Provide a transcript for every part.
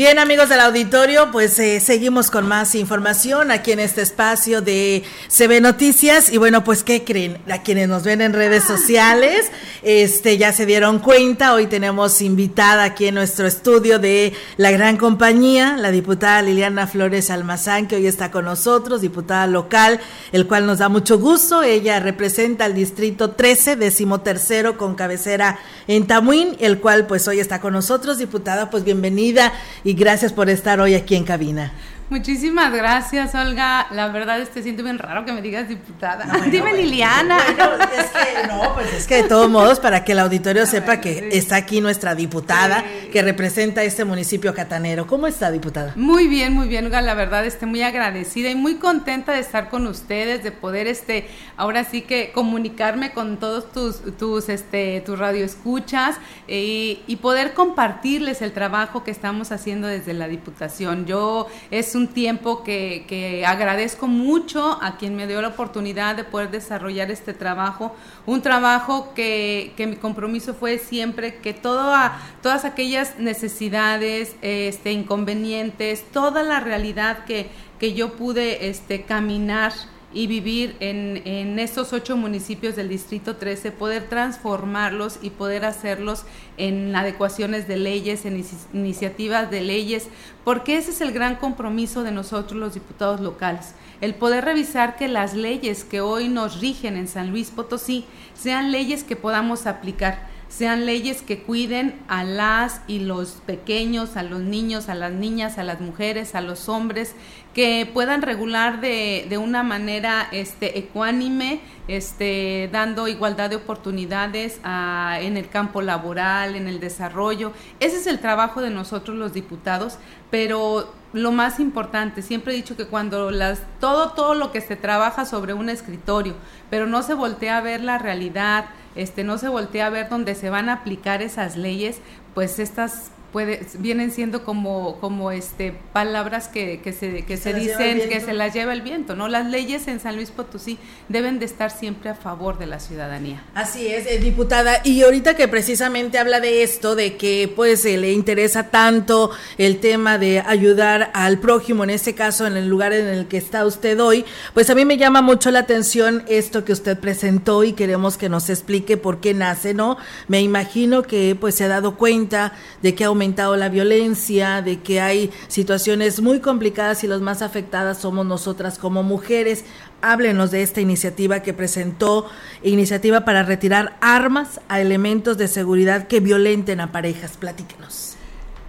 Bien, amigos del auditorio, pues eh, seguimos con más información aquí en este espacio de CB Noticias. Y bueno, pues, ¿qué creen? A quienes nos ven en redes sociales, este ya se dieron cuenta. Hoy tenemos invitada aquí en nuestro estudio de la gran compañía, la diputada Liliana Flores Almazán, que hoy está con nosotros, diputada local, el cual nos da mucho gusto. Ella representa el distrito 13, decimotercero, con cabecera en Tamuín, el cual pues hoy está con nosotros. Diputada, pues bienvenida y gracias por estar hoy aquí en cabina. Muchísimas gracias, Olga. La verdad, este siento bien raro que me digas diputada. Dime Liliana. es que no, pues es que de todos modos, para que el auditorio sepa que está aquí nuestra diputada que representa este municipio catanero. ¿Cómo está, diputada? Muy bien, muy bien, Olga. La verdad, estoy muy agradecida y muy contenta de estar con ustedes, de poder, este, ahora sí que comunicarme con todos tus, tus, este, tus radioescuchas eh, y poder compartirles el trabajo que estamos haciendo desde la diputación. Yo es un un tiempo que, agradezco mucho a quien me dio la oportunidad de poder desarrollar este trabajo, un trabajo que, mi compromiso fue siempre que todas aquellas necesidades, este, inconvenientes, toda la realidad que, que yo pude este, caminar, y vivir en, en estos ocho municipios del Distrito 13, poder transformarlos y poder hacerlos en adecuaciones de leyes, en iniciativas de leyes, porque ese es el gran compromiso de nosotros los diputados locales, el poder revisar que las leyes que hoy nos rigen en San Luis Potosí sean leyes que podamos aplicar sean leyes que cuiden a las y los pequeños, a los niños, a las niñas, a las mujeres, a los hombres, que puedan regular de, de una manera este, ecuánime, este, dando igualdad de oportunidades en el campo laboral, en el desarrollo. Ese es el trabajo de nosotros los diputados, pero lo más importante, siempre he dicho que cuando las, todo, todo lo que se trabaja sobre un escritorio, pero no se voltea a ver la realidad, este, no se voltea a ver dónde se van a aplicar esas leyes, pues estas puede, vienen siendo como, como este, palabras que, que se, que se, dicen que se las lleva el viento, ¿no? Las leyes en San Luis Potosí deben de estar siempre a favor de la ciudadanía. Así es, eh, diputada. Y ahorita que precisamente habla de esto, de que pues se le interesa tanto el tema de ayudar al prójimo, en este caso en el lugar en el que está usted hoy, pues a mí me llama mucho la atención esto que usted presentó y queremos que nos explique por qué nace, ¿no? Me imagino que pues se ha dado cuenta de que ha aumentado la violencia, de que hay situaciones muy complicadas y las más afectadas somos nosotras como mujeres. Háblenos de esta iniciativa que presentó, iniciativa para retirar armas a elementos de seguridad que violenten a parejas. Platíquenos.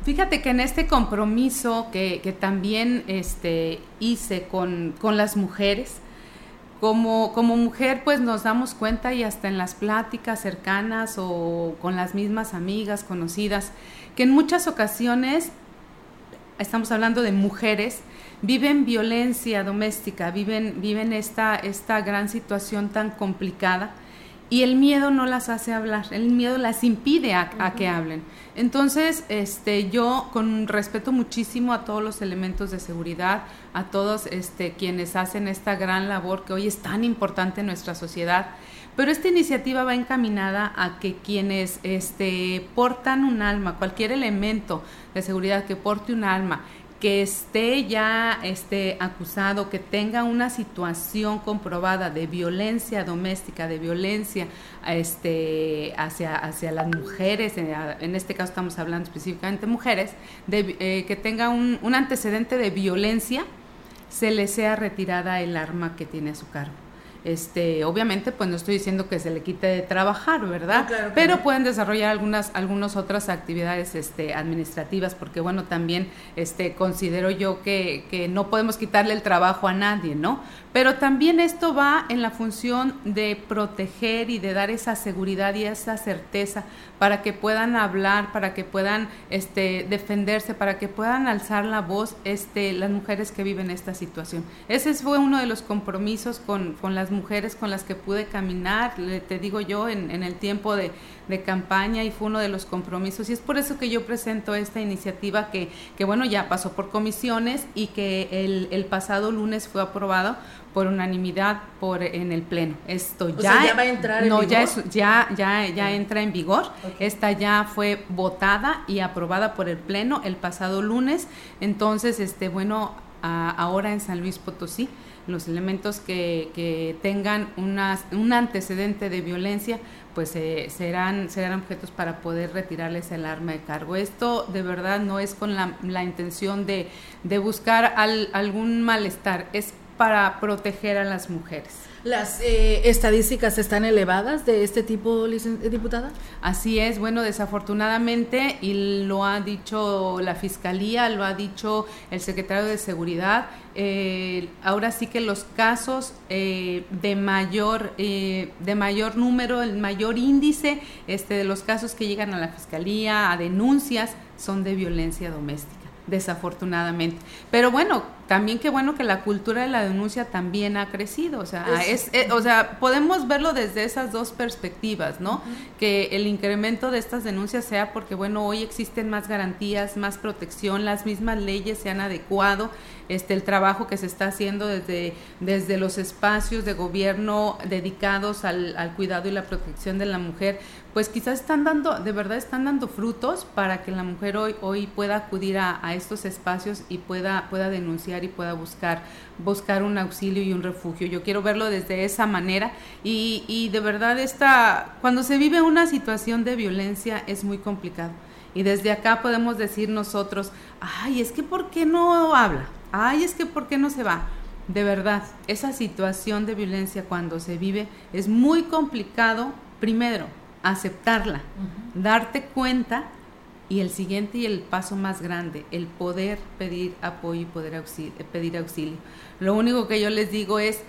Fíjate que en este compromiso que, que también este, hice con, con las mujeres, como, como mujer pues nos damos cuenta y hasta en las pláticas cercanas o con las mismas amigas conocidas, que en muchas ocasiones, estamos hablando de mujeres, viven violencia doméstica, viven, viven esta, esta gran situación tan complicada y el miedo no las hace hablar, el miedo las impide a, que hablen. Entonces, este, yo con respeto muchísimo a todos los elementos de seguridad, a todos este, quienes hacen esta gran labor que hoy es tan importante en nuestra sociedad, pero esta iniciativa va encaminada a que quienes este, portan un alma, cualquier elemento de seguridad que porte un alma, que esté ya este, acusado, que tenga una situación comprobada de violencia doméstica, de violencia este, hacia, hacia las mujeres, en, este caso estamos hablando específicamente de mujeres, de, eh, que tenga un, un antecedente de violencia, se le sea retirada el arma que tiene a su cargo. Este, obviamente, pues no estoy diciendo que se le quite de trabajar, ¿verdad? Pero pueden desarrollar algunas, algunas otras actividades este, administrativas, porque bueno, también este, considero yo que, que no podemos quitarle el trabajo a nadie, ¿no? Pero también esto va en la función de proteger y de dar esa seguridad y esa certeza para que puedan hablar, para que puedan este, defenderse, para que puedan alzar la voz este, las mujeres que viven esta situación. Ese fue uno de los compromisos con, con las las mujeres con las que pude caminar, te digo yo, en, el tiempo de, campaña y fue uno de los compromisos. Y es por eso que yo presento esta iniciativa que, que bueno, ya pasó por comisiones y que el, el pasado lunes fue aprobado por unanimidad por en el pleno. Esto ya, va a entrar no, ya ya ya ya entra en vigor. Esta ya fue votada y aprobada por el pleno el pasado lunes. Entonces, este bueno, ahora en San Luis Potosí los elementos que, que tengan una, un antecedente de violencia pues eh, serán, serán objetos para poder retirarles el arma de cargo. Esto de verdad no es con la, la intención de, de buscar algún malestar, es para proteger a las mujeres. ¿Las eh, estadísticas están elevadas de este tipo, diputada? Así es, bueno, desafortunadamente, y lo ha dicho la Fiscalía, lo ha dicho el secretario de Seguridad, eh, ahora sí que los casos eh, de mayor de mayor número, el mayor índice este, de los casos que llegan a la Fiscalía, a denuncias, son de violencia doméstica desafortunadamente. Pero bueno, también qué bueno que la cultura de la denuncia también ha crecido, o sea, es, eh, o sea, podemos verlo desde esas dos perspectivas, ¿no? Que el incremento de estas denuncias sea porque bueno, hoy existen más garantías, más protección, las mismas leyes se han adecuado, este el trabajo que se está haciendo desde desde los espacios de gobierno dedicados al, al cuidado y la protección de la mujer, pues quizás están dando, de verdad están dando frutos para que la mujer hoy, hoy pueda acudir a, estos espacios y pueda, pueda denunciar y pueda buscar, buscar un auxilio y un refugio. Yo quiero verlo desde esa manera y, y de verdad esta, cuando se vive una situación de violencia es muy complicado. Y desde acá podemos decir nosotros, ay, es que ¿por qué no habla? Ay, es que ¿por qué no se va? De verdad, esa situación de violencia cuando se vive es muy complicado, primero, aceptarla, darte cuenta y el siguiente y el paso más grande, el poder pedir apoyo y poder pedir auxilio. Lo único que yo les digo es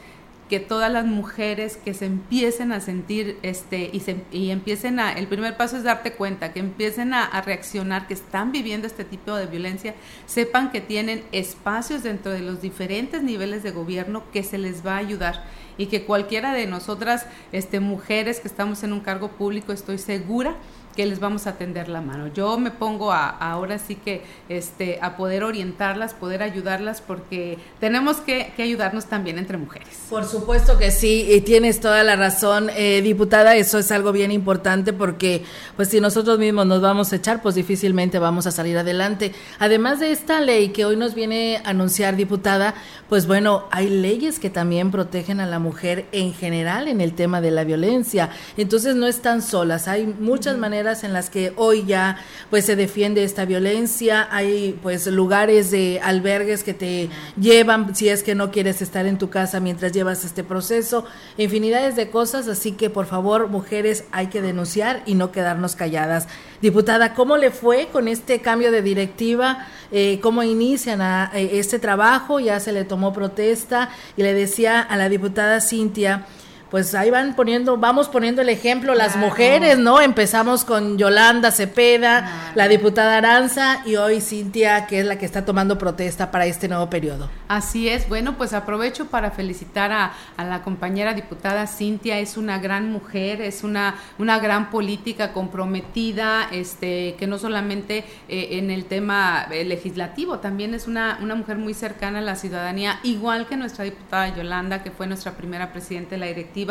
que todas las mujeres que se empiecen a sentir este y, se, y empiecen a el primer paso es darte cuenta que empiecen a, a, reaccionar que están viviendo este tipo de violencia sepan que tienen espacios dentro de los diferentes niveles de gobierno que se les va a ayudar y que cualquiera de nosotras, este, mujeres que estamos en un cargo público, estoy segura que les vamos a tender la mano. Yo me pongo a, ahora sí que este, a poder orientarlas, poder ayudarlas, porque tenemos que, ayudarnos también entre mujeres. Por supuesto que sí, y tienes toda la razón, eh, diputada, eso es algo bien importante porque pues si nosotros mismos nos vamos a echar, pues difícilmente vamos a salir adelante. Además de esta ley que hoy nos viene a anunciar, diputada, pues bueno, hay leyes que también protegen a la mujer en general en el tema de la violencia. Entonces no están solas, hay muchas en las que hoy ya pues se defiende esta violencia, hay pues lugares de albergues que te llevan si es que no quieres estar en tu casa mientras llevas este proceso, infinidades de cosas, así que por favor mujeres hay que denunciar y no quedarnos calladas. Diputada, ¿cómo le fue con este cambio de directiva? Eh, ¿Cómo inician eh, este trabajo? Ya se le tomó protesta y le decía a la diputada Cintia, pues ahí van poniendo, vamos poniendo el ejemplo las mujeres, ¿no? Empezamos con Yolanda Cepeda, la diputada Aranza y hoy Cintia, que es la que está tomando protesta para este nuevo periodo. Así es, bueno, pues aprovecho para felicitar a, la compañera diputada Cintia, es una gran mujer, es una, una gran política comprometida, este, que no solamente eh, en el tema eh, legislativo, también es una, una mujer muy cercana a la ciudadanía, igual que nuestra diputada Yolanda, que fue nuestra primera presidenta de la directiva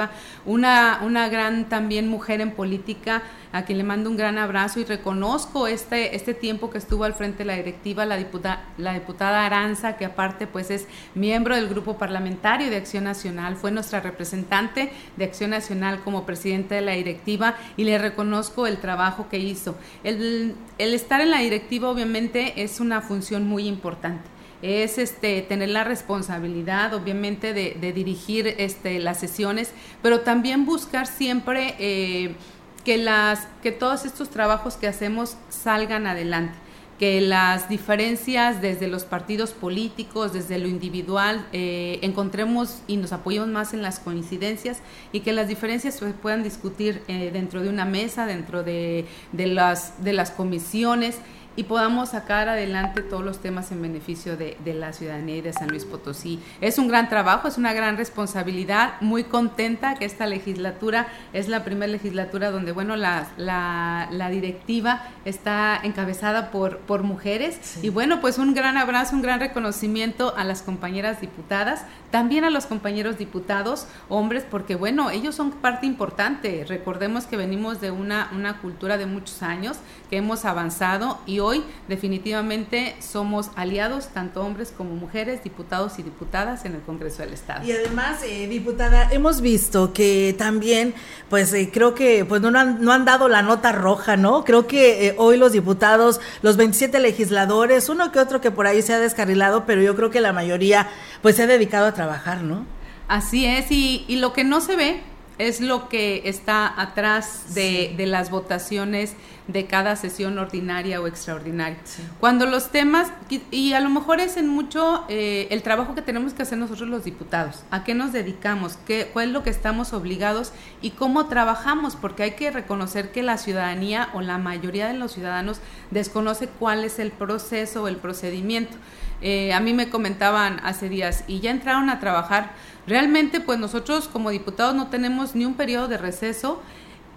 una, una gran también mujer en política, a quien le mando un gran abrazo y reconozco este, este tiempo que estuvo al frente de la directiva, la diputada, la diputada Aranza, que aparte pues es miembro del grupo parlamentario de Acción Nacional, fue nuestra representante de Acción Nacional como presidente de la directiva y le reconozco el trabajo que hizo. El, el estar en la directiva obviamente es una función muy importante es este, tener la responsabilidad, obviamente, de, dirigir este, las sesiones, pero también buscar siempre eh, que, las, que todos estos trabajos que hacemos salgan adelante que las diferencias desde los partidos políticos, desde lo individual, eh, encontremos y nos apoyemos más en las coincidencias y que las diferencias se puedan discutir eh, dentro de una mesa, dentro de, las, de las comisiones y podamos sacar adelante todos los temas en beneficio de, la ciudadanía y de San Luis Potosí. Es un gran trabajo, es una gran responsabilidad, muy contenta que esta legislatura es la primera legislatura donde, bueno, la, la, directiva está encabezada por, por mujeres y bueno, pues un gran abrazo, un gran reconocimiento a las compañeras diputadas, también a los compañeros diputados, hombres, porque bueno, ellos son parte importante. Recordemos que venimos de una, una cultura de muchos años, que hemos avanzado y hoy definitivamente somos aliados, tanto hombres como mujeres, diputados y diputadas en el Congreso del Estado. Y además, eh, diputada, hemos visto que también, pues eh, creo que pues no han, no han dado la nota roja, ¿no? Creo que eh, hoy los diputados, los 27 legisladores, uno que otro que por ahí se ha descarrilado, pero yo creo que la mayoría pues se ha dedicado a trabajar, ¿no? Así es, y, y lo que no se ve es lo que está atrás de, de las votaciones de cada sesión ordinaria o extraordinaria. Cuando los temas, y a lo mejor es en mucho eh, el trabajo que tenemos que hacer nosotros los diputados, a qué nos dedicamos, qué, cuál es lo que estamos obligados y cómo trabajamos, porque hay que reconocer que la ciudadanía o la mayoría de los ciudadanos desconoce cuál es el proceso o el procedimiento. Eh, a mí me comentaban hace días, y ya entraron a trabajar, realmente pues nosotros como diputados no tenemos ni un periodo de receso,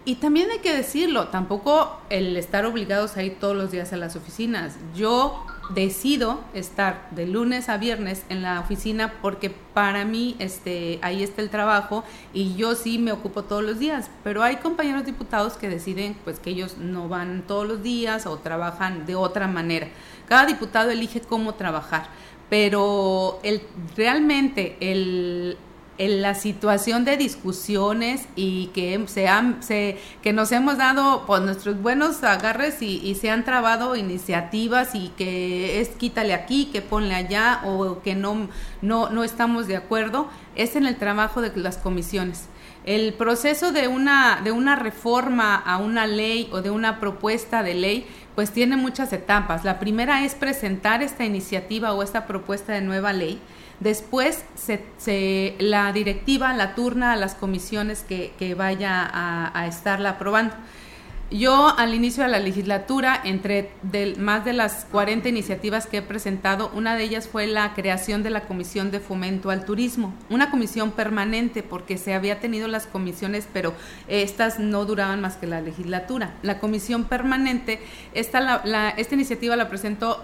y también hay que decirlo, tampoco el estar obligados a ir todos los días a las oficinas. Yo decido estar de lunes a viernes en la oficina porque para mí este ahí está el trabajo y yo sí me ocupo todos los días, pero hay compañeros diputados que deciden pues que ellos no van todos los días o trabajan de otra manera. Cada diputado elige cómo trabajar, pero el realmente el en la situación de discusiones y que se han, se, que nos hemos dado pues, nuestros buenos agarres y, se han trabado iniciativas y que es quítale aquí, que ponle allá o que no, no, no estamos de acuerdo, es en el trabajo de las comisiones. El proceso de una, de una reforma a una ley o de una propuesta de ley pues tiene muchas etapas. La primera es presentar esta iniciativa o esta propuesta de nueva ley Después se, la directiva la turna a las comisiones que, que vaya a, a estarla aprobando. Yo al inicio de la legislatura, entre más de las 40 iniciativas que he presentado, una de ellas fue la creación de la Comisión de Fomento al Turismo, una comisión permanente porque se había tenido las comisiones, pero estas no duraban más que la legislatura. La comisión permanente, esta, esta iniciativa la presentó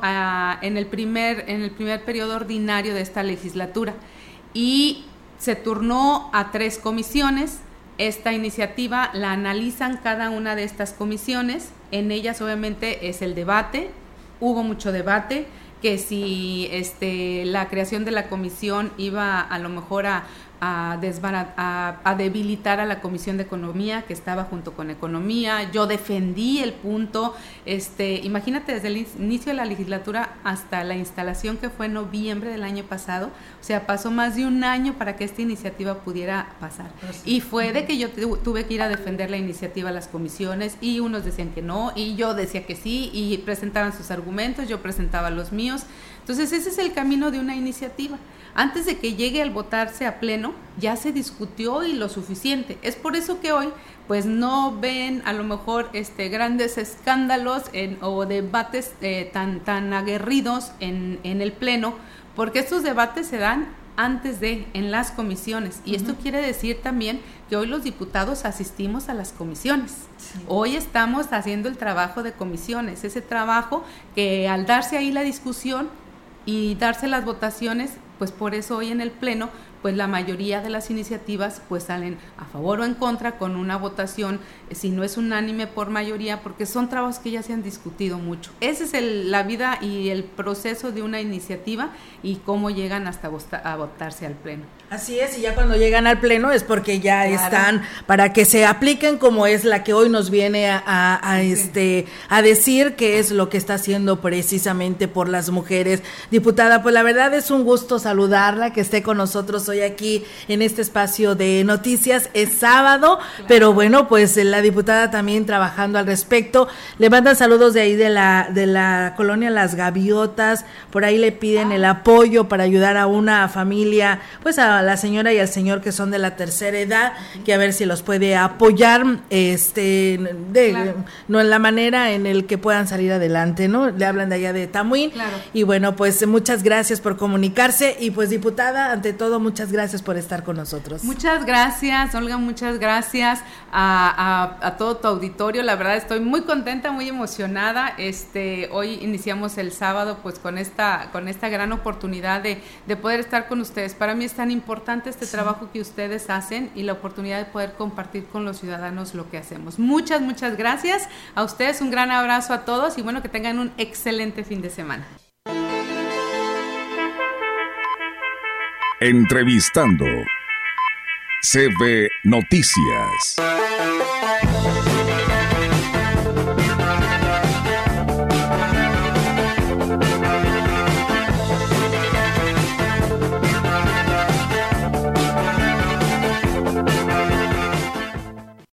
en, el primer, en el primer periodo ordinario de esta legislatura y se turnó a tres comisiones esta iniciativa la analizan cada una de estas comisiones. En ellas obviamente es el debate. Hubo mucho debate que si este, la creación de la comisión iba a lo mejor a, a, a, debilitar a la Comisión de Economía que estaba junto con Economía. Yo defendí el punto, este, imagínate desde el inicio de la legislatura hasta la instalación que fue en noviembre del año pasado, o sea, pasó más de un año para que esta iniciativa pudiera pasar. Pues y fue de que yo tuve que ir a defender la iniciativa a las comisiones y unos decían que no y yo decía que sí y presentaban sus argumentos, yo presentaba los míos. Entonces ese es el camino de una iniciativa antes de que llegue al votarse a pleno, ya se discutió y lo suficiente. Es por eso que hoy pues no ven a lo mejor este grandes escándalos o debates eh, tan, tan aguerridos en, en el pleno, porque estos debates se dan antes de en las comisiones. Y esto quiere decir también que hoy los diputados asistimos a las comisiones. Hoy estamos haciendo el trabajo de comisiones, ese trabajo que al darse ahí la discusión y darse las votaciones, pues por eso hoy en el Pleno pues la mayoría de las iniciativas pues salen a favor o en contra con una votación, eh, si no es unánime por mayoría, porque son trabajos que ya se han discutido mucho. Esa es el, la vida y el proceso de una iniciativa y cómo llegan hasta a votarse al Pleno. Así es, y ya cuando llegan al Pleno es porque ya están para que se apliquen como es la que hoy nos viene a, este a decir que es lo que está haciendo precisamente por las mujeres. Diputada, pues la verdad es un gusto saludarla, que esté con nosotros hoy aquí en este espacio de noticias. Es sábado, pero bueno, pues la diputada también trabajando al respecto. Le mandan saludos de ahí de la, de la colonia Las Gaviotas. Por ahí le piden el apoyo para ayudar a una familia, pues a, a la señora y al señor que son de la tercera edad, que a ver si los puede apoyar, este, de, no en la manera en el que puedan salir adelante, ¿no? Le hablan de allá de Tamuín. Y bueno, pues muchas gracias por comunicarse y pues diputada, ante todo, muchas gracias por estar con nosotros. Muchas gracias, Olga, muchas gracias a, a, todo tu auditorio. La verdad estoy muy contenta, muy emocionada. Este, hoy iniciamos el sábado pues con esta, con esta gran oportunidad de, de poder estar con ustedes. Para mí es tan importante este trabajo que ustedes hacen y la oportunidad de poder compartir con los ciudadanos lo que hacemos. Muchas, muchas gracias a ustedes, un gran abrazo a todos y bueno, que tengan un excelente fin de semana. Entrevistando CB Noticias.